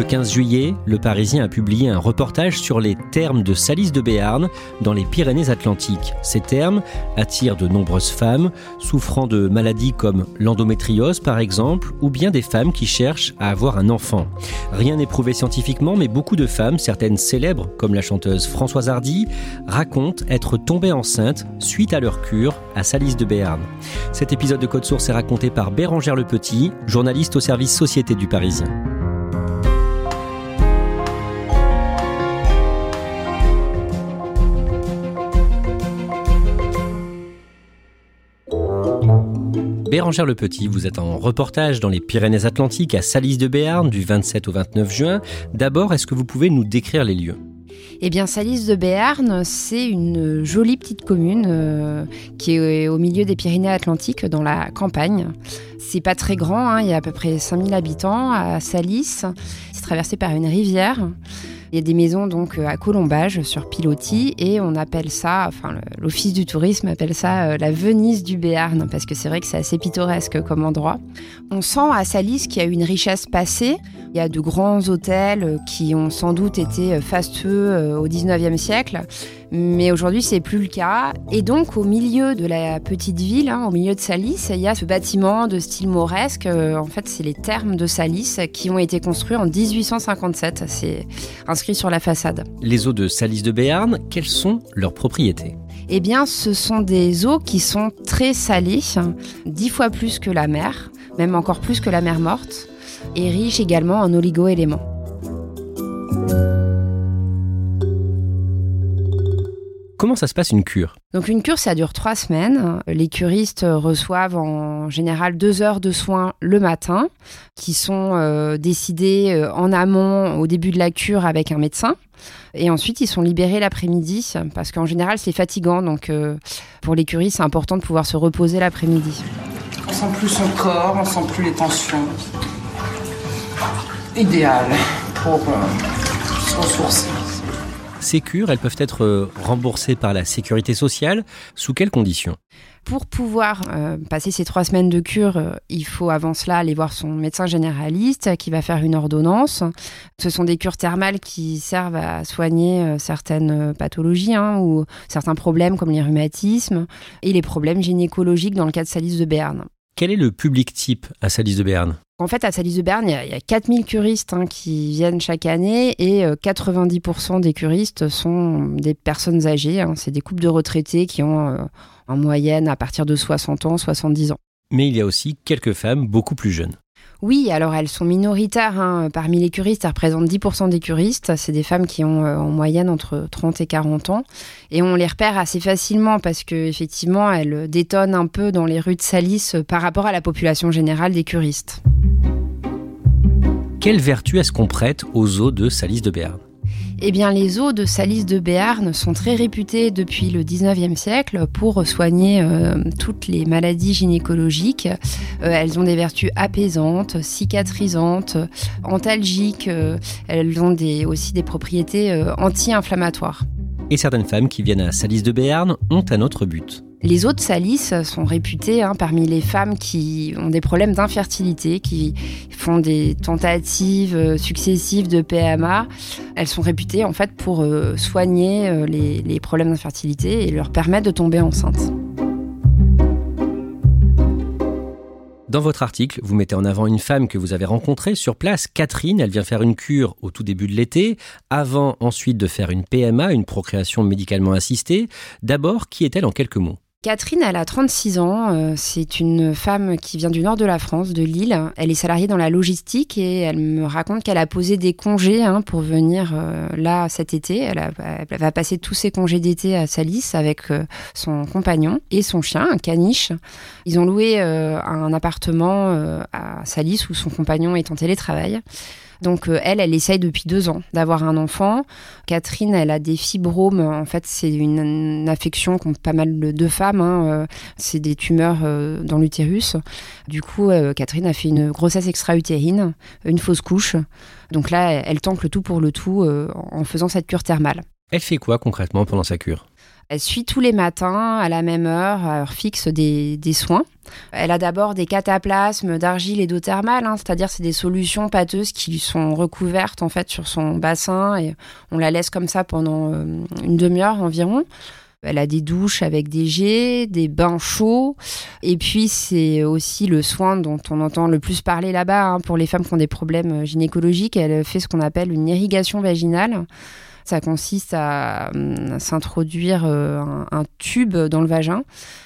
Le 15 juillet, le Parisien a publié un reportage sur les thermes de Salis de Béarn dans les Pyrénées-Atlantiques. Ces thermes attirent de nombreuses femmes souffrant de maladies comme l'endométriose par exemple, ou bien des femmes qui cherchent à avoir un enfant. Rien n'est prouvé scientifiquement, mais beaucoup de femmes, certaines célèbres comme la chanteuse Françoise Hardy, racontent être tombées enceintes suite à leur cure à Salis de Béarn. Cet épisode de Code Source est raconté par Bérangère Le Petit, journaliste au service Société du Parisien. Bérangère Le Petit, vous êtes en reportage dans les Pyrénées-Atlantiques à Salis de Béarn du 27 au 29 juin. D'abord, est-ce que vous pouvez nous décrire les lieux? Eh bien, Salis de Béarn, c'est une jolie petite commune euh, qui est au milieu des Pyrénées-Atlantiques, dans la campagne. C'est pas très grand, hein, il y a à peu près 5000 habitants à Salis. C'est traversé par une rivière. Il y a des maisons donc euh, à Colombage sur Pilotis et on appelle ça, enfin l'office du tourisme appelle ça euh, la Venise du Béarn parce que c'est vrai que c'est assez pittoresque comme endroit. On sent à Salis qu'il y a une richesse passée. Il y a de grands hôtels euh, qui ont sans doute été fastueux au 19e siècle, mais aujourd'hui c'est plus le cas. Et donc au milieu de la petite ville, hein, au milieu de Salis, il y a ce bâtiment de style mauresque. En fait, c'est les thermes de Salis qui ont été construits en 1857. C'est un sur la façade. Les eaux de Salis de Béarn, quelles sont leurs propriétés? Eh bien, ce sont des eaux qui sont très salées, dix fois plus que la mer, même encore plus que la mer morte, et riches également en oligo-éléments. Comment ça se passe une cure? Donc une cure, ça dure trois semaines. Les curistes reçoivent en général deux heures de soins le matin, qui sont euh, décidés euh, en amont au début de la cure avec un médecin. Et ensuite, ils sont libérés l'après-midi, parce qu'en général, c'est fatigant. Donc euh, pour les curistes, c'est important de pouvoir se reposer l'après-midi. On sent plus son corps, on sent plus les tensions. Idéal pour se ressourcer. Ces cures, elles peuvent être euh, remboursées par la sécurité sociale. Sous quelles conditions? Pour pouvoir euh, passer ces trois semaines de cure, euh, il faut avant cela aller voir son médecin généraliste qui va faire une ordonnance. Ce sont des cures thermales qui servent à soigner certaines pathologies hein, ou certains problèmes comme les rhumatismes et les problèmes gynécologiques dans le cas de Salis de Berne. Quel est le public type à Salis de Berne en fait, à Salis de Berne, il y a, 4000 curistes hein, qui viennent chaque année et 90% euh, des curistes sont des personnes âgées. Hein. C'est des couples de retraités qui ont euh, en moyenne à partir de 60 ans, 70 ans. Mais il y a aussi quelques femmes beaucoup plus jeunes. Oui, alors elles sont minoritaires. Hein. Parmi les curistes, elles représentent 10% des curistes. C'est des femmes qui ont euh, en moyenne entre 30 et 40 ans. Et on les repère assez facilement parce qu'effectivement, elles détonnent un peu dans les rues de Salis euh, par rapport à la population générale des curistes. Quelle vertu est-ce qu'on prête aux eaux de Salis de Béarn eh bien, les eaux de Salis de Béarn sont très réputées depuis le 19e siècle pour soigner euh, toutes les maladies gynécologiques. Euh, elles ont des vertus apaisantes, cicatrisantes, antalgiques. Euh, elles ont aussi des propriétés anti-inflammatoires. Et certaines femmes qui viennent à Salis de Béarn ont un autre but. Les autres Salis sont réputées hein, parmi les femmes qui ont des problèmes d'infertilité, qui font des tentatives euh, successives de PMA. Elles sont réputées en fait pour euh, soigner euh, les problèmes d'infertilité et leur permettre de tomber enceinte. Dans votre article, vous mettez en avant une femme que vous avez rencontrée sur place, Catherine. Elle vient faire une cure au tout début de l'été, avant ensuite de faire une PMA, une procréation médicalement assistée. D'abord, qui est-elle en quelques mots? Catherine, elle a 36 ans. euh, C'est une femme qui vient du nord de la France, de Lille. Elle est salariée dans la logistique et elle me raconte qu'elle a posé des congés hein, pour venir euh, là cet été. Elle, a- elle va passer tous ses congés d'été à Salis avec euh, son compagnon et son chien, un caniche. Ils ont loué un appartement à Salis où son compagnon est en télétravail. Donc euh, elle, elle essaye depuis deux ans d'avoir un enfant. Catherine, elle a des fibromes. En fait, c'est une, affection qu'ont pas mal de, femmes. hein. Euh, C'est des tumeurs euh, dans l'utérus. Du coup, Catherine a fait une grossesse extra-utérine, une fausse couche. Donc là, elle, tente le tout pour le tout en faisant cette cure thermale. Elle fait quoi concrètement pendant sa cure? Elle suit tous les matins, à la même heure, à heure fixe, des, soins. Elle a d'abord des cataplasmes d'argile et d'eau thermale, hein, c'est-à-dire c'est des solutions pâteuses qui sont recouvertes en fait sur son bassin et on la laisse comme ça pendant euh, une demi-heure environ. Elle a des douches avec des jets, des bains chauds. Et puis, c'est aussi le soin dont on entend le plus parler là-bas hein, pour les femmes qui ont des problèmes gynécologiques. Elle fait ce qu'on appelle une irrigation vaginale. Ça consiste à, hum, s'introduire euh, un, tube dans le vagin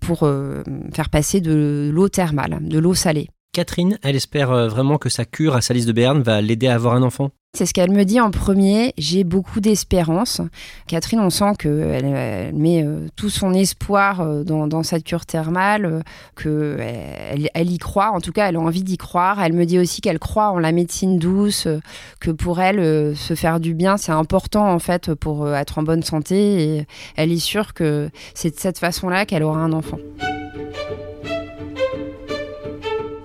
pour euh, faire passer de l'eau thermale, de l'eau salée. Catherine, elle espère euh, vraiment que sa cure à Salis de Béarn va l'aider à avoir un enfant? C'est ce qu'elle me dit en premier. J'ai beaucoup d'espérance. Catherine, on sent qu'elle elle met euh, tout son espoir euh, dans, cette cure thermale, qu'elle elle, y croit. En tout cas, elle a envie d'y croire. Elle me dit aussi qu'elle croit en la médecine douce, euh, que pour elle, euh, se faire du bien, c'est important en fait pour euh, être en bonne santé. Et elle est sûre que c'est de cette façon-là qu'elle aura un enfant.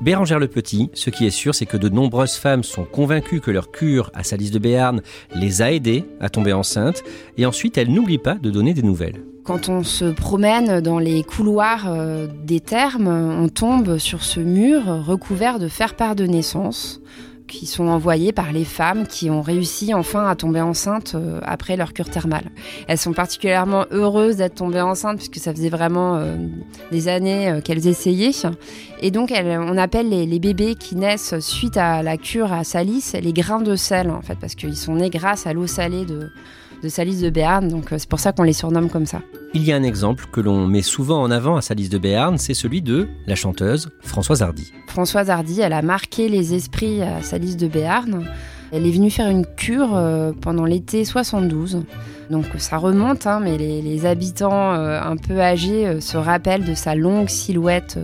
Bérangère le Petit, ce qui est sûr, c'est que de nombreuses femmes sont convaincues que leur cure à Salis de Béarn les a aidées à tomber enceinte, et ensuite elles n'oublient pas de donner des nouvelles. Quand on se promène dans les couloirs euh, des thermes, on tombe sur ce mur recouvert de faire-part de naissance qui sont envoyés par les femmes qui ont réussi enfin à tomber enceintes euh, après leur cure thermale. Elles sont particulièrement heureuses d'être tombées enceintes puisque ça faisait vraiment euh, des années euh, qu'elles essayaient. Et donc on appelle les, bébés qui naissent suite à la cure à Salis les grains de sel en fait parce qu'ils sont nés grâce à l'eau salée de, de Salis de Béarn. Donc euh, c'est pour ça qu'on les surnomme comme ça. Il y a un exemple que l'on met souvent en avant à Salis de Béarn, c'est celui de la chanteuse Françoise Hardy. Françoise Hardy, elle a marqué les esprits à Salis de Béarn. Elle est venue faire une cure euh, pendant l'été 72. Donc ça remonte, hein, mais les, habitants euh, un peu âgés euh, se rappellent de sa longue silhouette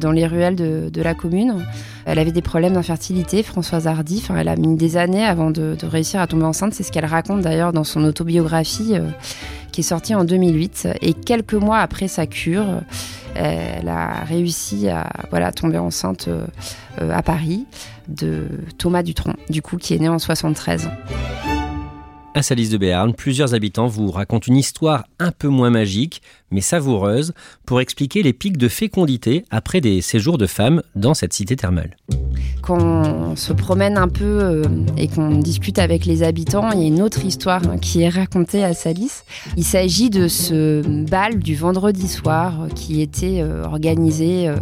dans les ruelles de, la commune. Elle avait des problèmes d'infertilité, Françoise Hardy. Enfin, elle a mis des années avant de, de réussir à tomber enceinte. C'est ce qu'elle raconte d'ailleurs dans son autobiographie qui est sortie en 2008. Et quelques mois après sa cure, elle a réussi à voilà, tomber enceinte euh, euh, à Paris de Thomas Dutronc, du coup, qui est né en 73. À Salis de Béarn, plusieurs habitants vous racontent une histoire un peu moins magique, mais savoureuse, pour expliquer les pics de fécondité après des séjours de femmes dans cette cité thermale. Quand on se promène un peu euh, et qu'on discute avec les habitants, il y a une autre histoire hein, qui est racontée à Salis. Il s'agit de ce bal du vendredi soir euh, qui était euh, organisé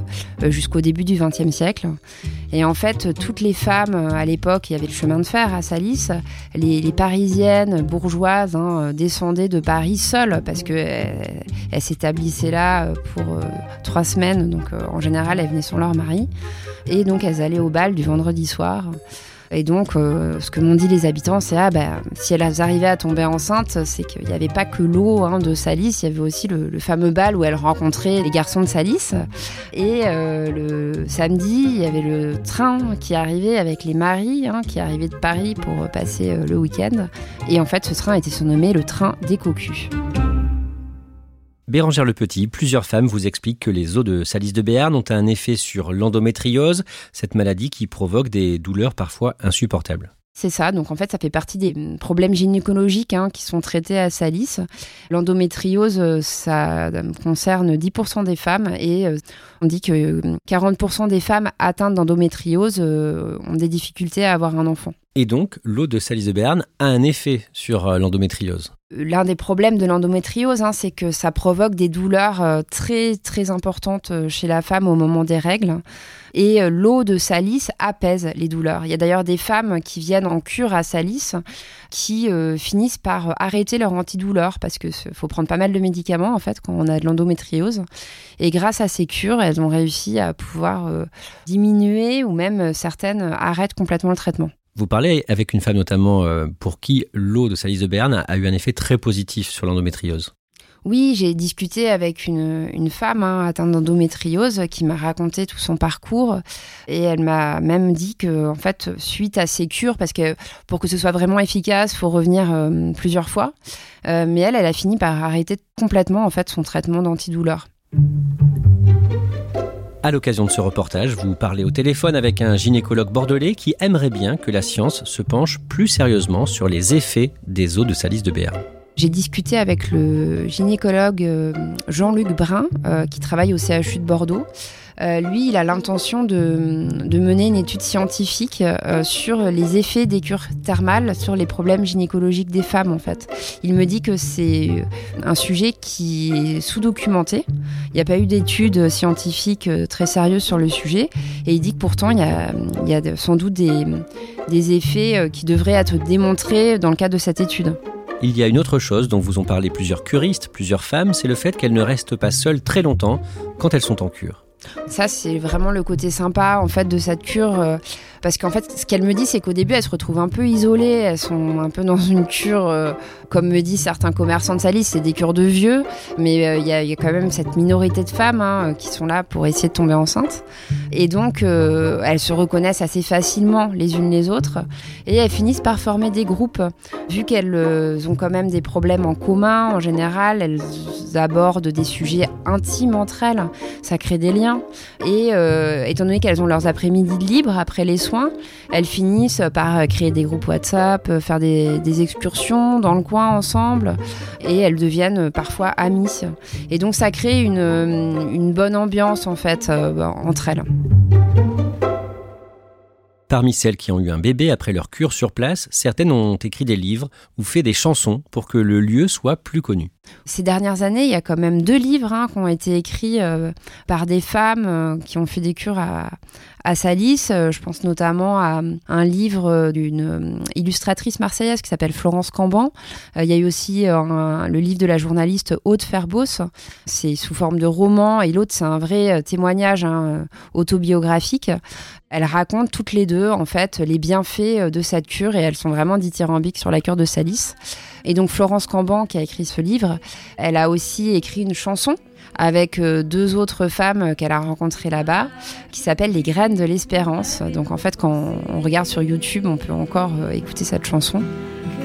jusqu'au début du XXe siècle. Et en fait, toutes les femmes, à l'époque, il y avait le chemin de fer à Salis, les, parisiennes bourgeoises hein, descendaient de Paris seules parce que elles s'établissaient là euh, pour euh, trois semaines. Donc euh, en général, elles venaient sans leur mari. Et donc elles allaient au bal du vendredi soir. Et donc, ce que m'ont dit les habitants, c'est ah ben si elles arrivaient à tomber enceintes, c'est qu'il n'y avait pas que l'eau hein, de Salis, il y avait aussi le, fameux bal où elles rencontraient les garçons de Salis. Et le samedi, il y avait le train qui arrivait avec les maris, hein, qui arrivaient de Paris pour passer le week-end. Et en fait, ce train était surnommé le train des cocus. Bérangère le Petit, plusieurs femmes vous expliquent que les eaux de Salis de Béarn ont un effet sur l'endométriose, cette maladie qui provoque des douleurs parfois insupportables. C'est ça, donc en fait ça fait partie des problèmes gynécologiques hein, qui sont traités à Salis. L'endométriose, euh, ça concerne 10% des femmes et euh, on dit que euh, 40% des femmes atteintes d'endométriose euh, ont des difficultés à avoir un enfant. Et donc, l'eau de Salis de Béarn a un effet sur euh, l'endométriose. L'un des problèmes de l'endométriose, hein, c'est que ça provoque des douleurs euh, très très importantes euh, chez la femme au moment des règles. Et l'eau de Salis apaise les douleurs. Il y a d'ailleurs des femmes qui viennent en cure à Salis qui finissent par arrêter leur antidouleur parce que faut prendre pas mal de médicaments en fait quand on a de l'endométriose. Et grâce à ces cures, elles ont réussi à pouvoir diminuer ou même certaines arrêtent complètement le traitement. Vous parlez avec une femme notamment euh, pour qui l'eau de Salis de Berne a eu un effet très positif sur l'endométriose. Oui, j'ai discuté avec une, femme hein, atteinte d'endométriose qui m'a raconté tout son parcours et elle m'a même dit que, en fait, suite à ces cures, parce que pour que ce soit vraiment efficace, faut revenir euh, plusieurs fois, euh, mais elle, elle a fini par arrêter complètement en fait son traitement d'antidouleur. À l'occasion de ce reportage, vous parlez au téléphone avec un gynécologue bordelais qui aimerait bien que la science se penche plus sérieusement sur les effets des eaux de salice de Béarn. J'ai discuté avec le gynécologue euh, Jean-Luc Brun, euh, qui travaille au CHU de Bordeaux, euh, lui, il a l'intention de, mener une étude scientifique sur les effets des cures thermales sur les problèmes gynécologiques des femmes, en fait. Il me dit que c'est un sujet qui est sous-documenté. Il n'y a pas eu d'études scientifiques très sérieuses sur le sujet. Et il dit que pourtant, il y a, sans doute des effets qui devraient être démontrés dans le cadre de cette étude. Il y a une autre chose dont vous ont parlé plusieurs curistes, plusieurs femmes, c'est le fait qu'elles ne restent pas seules très longtemps quand elles sont en cure. Ça, c'est vraiment le côté sympa en fait de cette cure. Euh, parce qu'en fait, ce qu'elle me dit, c'est qu'au début, elles se retrouvent un peu isolées. Elles sont un peu dans une cure, euh, comme me disent certains commerçants de Salis, c'est des cures de vieux. Mais euh, il y, a quand même cette minorité de femmes hein, qui sont là pour essayer de tomber enceinte. Et donc, elles se reconnaissent assez facilement les unes les autres. Et elles finissent par former des groupes. Vu qu'elles ont quand même des problèmes en commun, en général, elles abordent des sujets intimes entre elles. Ça crée des liens. Et euh, étant donné qu'elles ont leurs après-midi libres après les soins, elles finissent par créer des groupes WhatsApp, faire des, excursions dans le coin ensemble, et elles deviennent parfois amies. Et donc ça crée une, bonne ambiance en fait euh, entre elles. Parmi celles qui ont eu un bébé après leur cure sur place, certaines ont écrit des livres ou fait des chansons pour que le lieu soit plus connu. Ces dernières années, il y a quand même deux livres hein, qui ont été écrits euh, par des femmes euh, qui ont fait des cures à, à Salis. Euh, je pense notamment à un livre d'une illustratrice marseillaise qui s'appelle Florence Camban. il y a eu aussi le livre de la journaliste Aude Ferbos. C'est sous forme de roman et l'autre, c'est un vrai témoignage hein, autobiographique. Elles racontent toutes les deux, en fait, les bienfaits de cette cure et elles sont vraiment dithyrambiques sur la cure de Salis. Et donc Florence Camban, qui a écrit ce livre, elle a aussi écrit une chanson avec euh, deux autres femmes qu'elle a rencontrées là-bas, qui s'appelle Les graines de l'espérance. Donc en fait, quand on regarde sur YouTube, on peut encore euh, écouter cette chanson.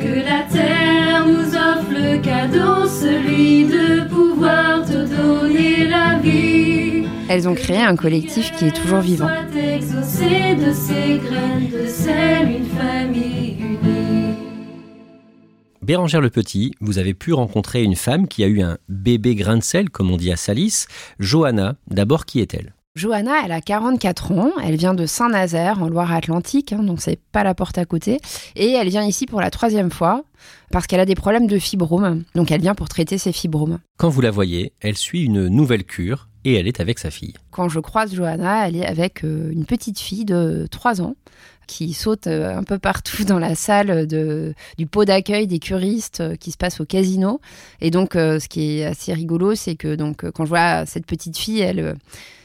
Que la terre nous offre le cadeau, celui de pouvoir te donner la vie. Elles ont créé un collectif qui est toujours vivant. de ces graines de sel, une famille. Bérangère Le Petit, vous avez pu rencontrer une femme qui a eu un bébé grain de sel, comme on dit à Salis. Johanna, d'abord, qui est-elle? Johanna, elle a 44 ans, elle vient de Saint-Nazaire en Loire-Atlantique, hein, donc c'est pas la porte à côté, et elle vient ici pour la troisième fois parce qu'elle a des problèmes de fibromes, donc elle vient pour traiter ses fibromes. Quand vous la voyez, elle suit une nouvelle cure et elle est avec sa fille. Quand je croise Johanna, elle est avec euh, une petite fille de 3 ans qui saute euh, un peu partout dans la salle de, du pot d'accueil des curistes euh, qui se passe au casino. Et donc, euh, ce qui est assez rigolo, c'est que donc, quand je vois cette petite fille, elle,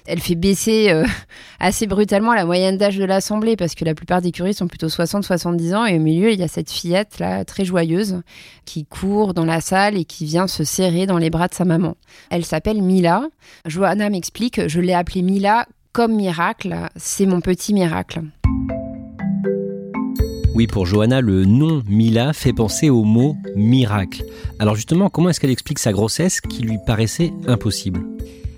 elle fait baisser assez brutalement la moyenne d'âge de l'Assemblée parce que la plupart des curistes ont plutôt 60-70 ans. Et au milieu, il y a cette fillette là, très joyeuse, qui court dans la salle et qui vient se serrer dans les bras de sa maman. Elle s'appelle Mila. Johanna m'explique, je l'ai appelée Mila comme miracle, c'est mon petit miracle. Oui, pour Johanna, le nom Mila fait penser au mot miracle. Alors justement, comment est-ce qu'elle explique sa grossesse qui lui paraissait impossible?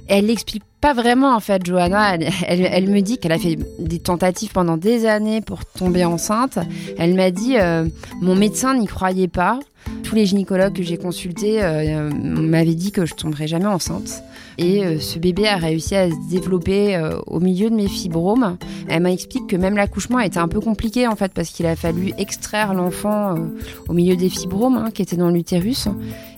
Elle l'explique pas vraiment en fait, Johanna. Elle, me dit qu'elle a fait des tentatives pendant des années pour tomber enceinte. Elle m'a dit euh, mon médecin n'y croyait pas. Tous les gynécologues que j'ai consultés euh, m'avaient dit que je tomberais jamais enceinte. Et euh, ce bébé a réussi à se développer euh, au milieu de mes fibromes. Elle m'explique que même l'accouchement a été un peu compliqué en fait parce qu'il a fallu extraire l'enfant euh, au milieu des fibromes hein, qui étaient dans l'utérus.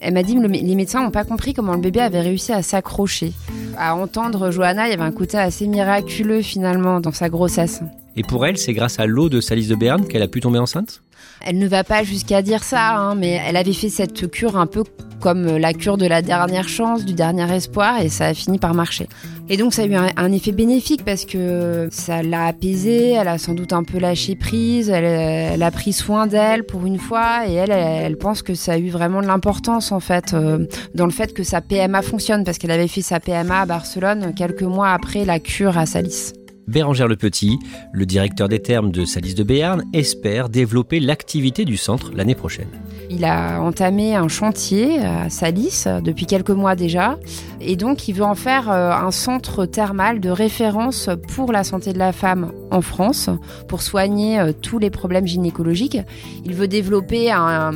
Elle m'a dit que les médecins n'ont pas compris comment le bébé avait réussi à s'accrocher. À entendre Johanna, il y avait un côté assez miraculeux finalement dans sa grossesse. Et pour elle, c'est grâce à l'eau de Salice de Berne qu'elle a pu tomber enceinte? Elle ne va pas jusqu'à dire ça, hein, mais elle avait fait cette cure un peu comme la cure de la dernière chance, du dernier espoir, et ça a fini par marcher. Et donc ça a eu un, effet bénéfique parce que ça l'a apaisée, elle a sans doute un peu lâché prise, elle, a pris soin d'elle pour une fois, et elle, elle, pense que ça a eu vraiment de l'importance en fait euh, dans le fait que sa PMA fonctionne, parce qu'elle avait fait sa PMA à Barcelone quelques mois après la cure à Salis. Bérangère Le Petit, le directeur des termes de Salis de Béarn, espère développer l'activité du centre l'année prochaine. Il a entamé un chantier à Salis depuis quelques mois déjà et donc il veut en faire euh, un centre thermal de référence pour la santé de la femme en France pour soigner euh, tous les problèmes gynécologiques. Il veut développer un,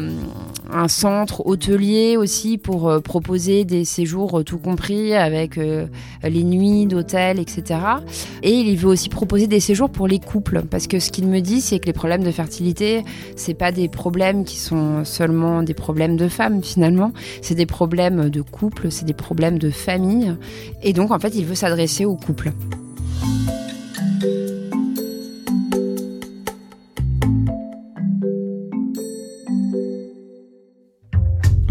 un centre hôtelier aussi pour euh, proposer des séjours euh, tout compris avec euh, les nuits d'hôtel, etc. Et il veut aussi proposer des séjours pour les couples parce que ce qu'il me dit, c'est que les problèmes de fertilité, c'est pas des problèmes qui sont seulement des problèmes de femmes finalement, c'est des problèmes de couple, c'est des problèmes de famille. Et donc en fait, il veut s'adresser aux couples.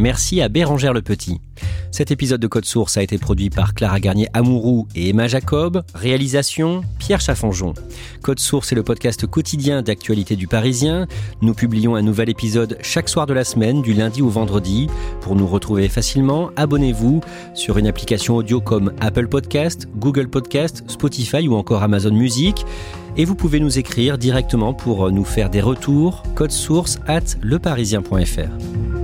Merci à Bérangère Le Petit. Cet épisode de Code Source a été produit par Clara Garnier Amourou et Emma Jacob. Réalisation Pierre Chaffanjon. Code Source est le podcast quotidien d'actualité du Parisien. Nous publions un nouvel épisode chaque soir de la semaine, du lundi au vendredi. Pour nous retrouver facilement, abonnez-vous sur une application audio comme Apple Podcast, Google Podcast, Spotify ou encore Amazon Music. Et vous pouvez nous écrire directement pour nous faire des retours. Code source at leparisien.fr.